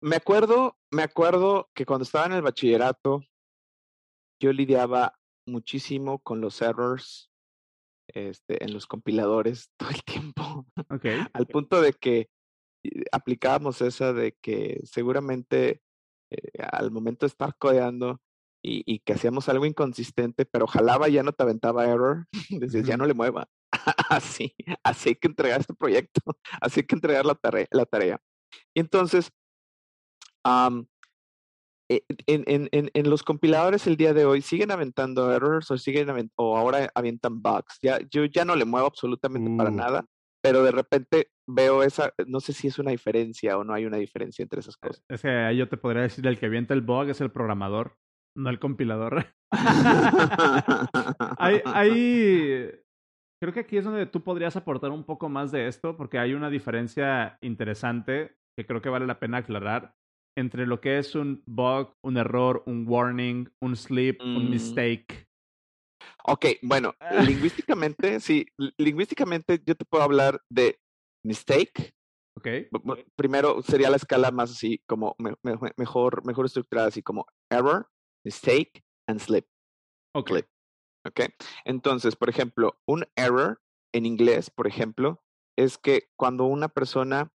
me acuerdo, me acuerdo que cuando estaba en el bachillerato, yo lidiaba muchísimo con los errors este, en los compiladores todo el tiempo. Okay. Al punto de que eh, aplicábamos esa de que seguramente eh, al momento de estar codeando y, y, que hacíamos algo inconsistente, pero jalaba ya no te aventaba error, decías, ya no le mueva. así, así hay que entregar este proyecto, así hay que entregar la tarea. La tarea. Y entonces, um, en, en, en, en, los compiladores el día de hoy siguen aventando errors o siguen avent o ahora avientan bugs. Ya, yo ya no le muevo absolutamente para Uh. nada, pero de repente veo esa, no sé si es una diferencia o no hay una diferencia entre esas cosas. Es que yo te podría decir, el que avienta el bug es el programador, no el compilador. hay, hay... Creo que aquí es donde tú podrías aportar un poco más de esto, porque hay una diferencia interesante que creo que vale la pena aclarar entre lo que es un bug, un error, un warning, un slip, un Mm. mistake. Ok, bueno, lingüísticamente, sí, li- lingüísticamente yo te puedo hablar de mistake. ¿Ok? Primero sería la escala más así, como me- me- mejor, mejor estructurada, así como error, mistake and slip. Ok. Clip. ¿Ok? Entonces, por ejemplo, un error en inglés, por ejemplo, es que cuando una persona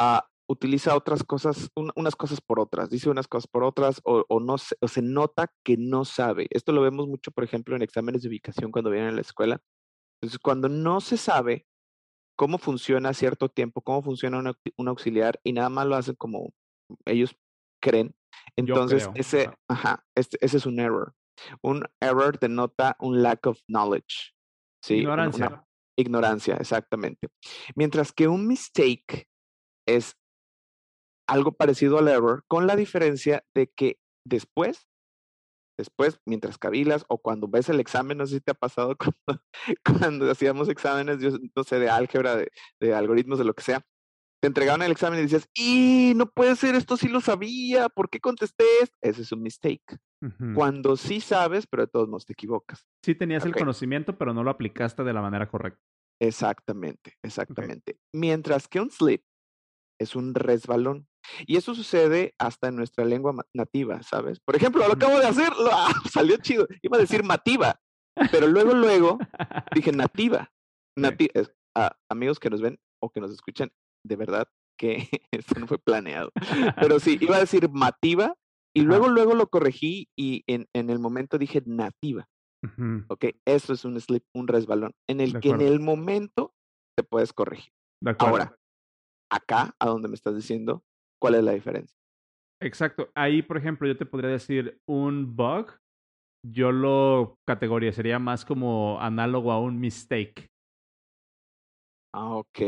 ah, utiliza otras cosas, un- unas cosas por otras, dice unas cosas por otras, o, o no se, o se nota que no sabe. Esto lo vemos mucho, por ejemplo, en exámenes de ubicación cuando vienen a la escuela. Entonces, cuando no se sabe cómo funciona cierto tiempo, cómo funciona un, auxi- un auxiliar, y nada más lo hacen como ellos creen, entonces ese, ajá. ajá, este- ese es un error. Un error denota un lack of knowledge. ¿sí? Una Ignorancia. ignorancia, exactamente. Mientras que un mistake es algo parecido al error, con la diferencia de que después, después, mientras cavilas o cuando ves el examen, no sé si te ha pasado cuando, cuando hacíamos exámenes, yo no sé, de álgebra, de, de algoritmos, de lo que sea, te entregaban el examen y dices, ¡y no puede ser, esto sí lo sabía! ¿Por qué contesté esto? Ese es un mistake. Cuando sí sabes, pero de todos modos te equivocas. Sí tenías el conocimiento, pero no lo aplicaste de la manera correcta. Exactamente, exactamente. Mientras que un slip es un resbalón. Y eso sucede hasta en nuestra lengua nativa, ¿sabes? Por ejemplo, lo acabo de hacer, lo- ¡ah! salió chido. Iba a decir mativa, pero luego, luego dije nativa. Nati amigos que nos ven o que nos escuchan, de verdad que esto no fue planeado. Pero sí, iba a decir mativa y luego, luego lo corregí y en, en el momento dije nativa. Ujú. ¿ok? Eso es un slip, un resbalón, en el De que en el momento te puedes corregir. De acuerdo. Ahora, acá, a donde me estás diciendo, ¿cuál es la diferencia? Exacto. Ahí, por ejemplo, yo te podría decir un bug. Yo lo categorizaría más como análogo a un mistake. Ah, ok,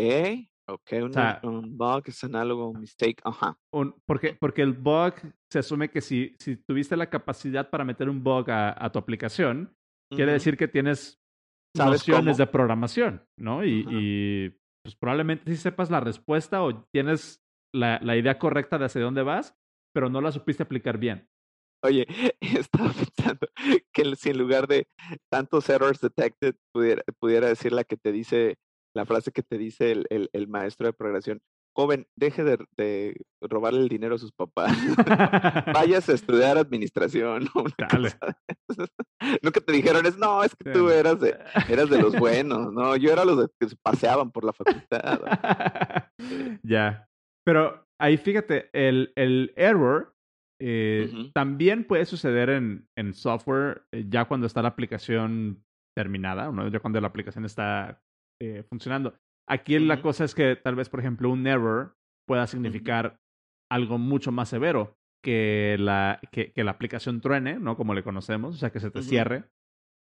ok, un, sea- un bug es análogo a un mistake, ajá. Un- porque, porque el bug se asume que si, si tuviste la capacidad para meter un bug a, a tu aplicación, quiere decir que tienes ¿Sabes nociones cómo? de programación, ¿no? Y, y, pues probablemente sí sepas la respuesta o tienes la, la idea correcta de hacia dónde vas, pero no la supiste aplicar bien. Oye, estaba pensando que si en lugar de tantos errors detected pudiera, pudiera decir la que te dice, la frase que te dice el, el- el maestro de programación, joven, deje de, de robarle el dinero a sus papás, vayas a estudiar administración. Nunca te dijeron, es, no, es que tú eras de, eras de los buenos, no, yo era los de que se paseaban por la facultad. ya. Pero ahí fíjate, el, el error eh, también puede suceder en, en software eh, ya cuando está la aplicación terminada, ¿no? ya cuando la aplicación está eh, funcionando. Aquí la cosa es que tal vez, por ejemplo, un error pueda significar algo mucho más severo que la, que, que la aplicación truene, ¿no? Como le conocemos, o sea, que se te cierre,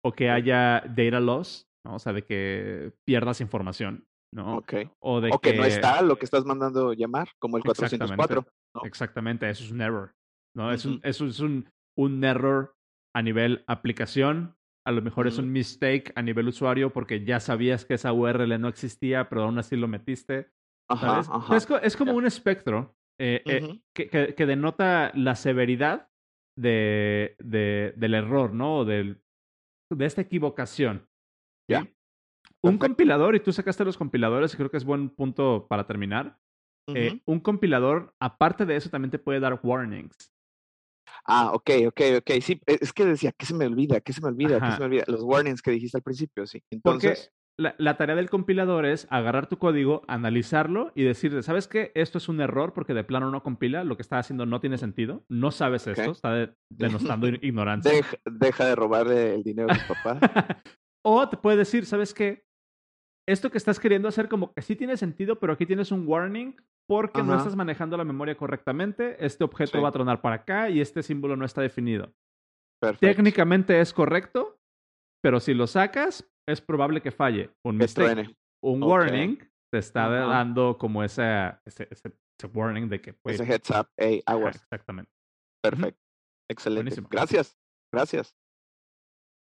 o que haya data loss, ¿no? O sea, de que pierdas información, ¿no? Ok. O de O que no está lo que estás mandando llamar, como el 404. ¿no? Exactamente, eso es un error. ¿no? es un, eso es un, un error a nivel aplicación. A lo mejor es un mistake a nivel usuario porque ya sabías que esa URL no existía, pero aún así lo metiste. Ajá, ajá. Es, es como un espectro eh, eh, que, que- que denota la severidad de, de- del error, ¿no? O del, de esta equivocación. Ya. Un Perfecto. compilador, y tú sacaste los compiladores, y creo que es buen punto para terminar. Eh, un compilador, aparte de eso, también te puede dar warnings. Ah, ok, ok, ok. Sí, e, es que decía, ¿qué se me olvida? ¿Qué se me olvida? ¿Qué se me olvida? Los warnings que dijiste al principio, sí. Entonces. Porque la, tarea del compilador es agarrar tu código, analizarlo y decirle, ¿sabes qué? Esto es un error porque de plano no compila, lo que está haciendo no tiene sentido, no sabes esto, está denostando ignorancia. Deja, de robarle el dinero a tu papá. o te puede decir, ¿sabes qué? Esto que estás queriendo hacer como que sí tiene sentido, pero aquí tienes un warning porque no estás manejando la memoria correctamente, este objeto va a tronar para acá y este símbolo no está definido. Técnicamente es correcto, pero si lo sacas, es probable que falle. Un mistake, un warning te está dando como ese, ese, warning de que... Ese heads up, hey, aguas. Exactamente. Perfecto. Excelente. Gracias. Gracias.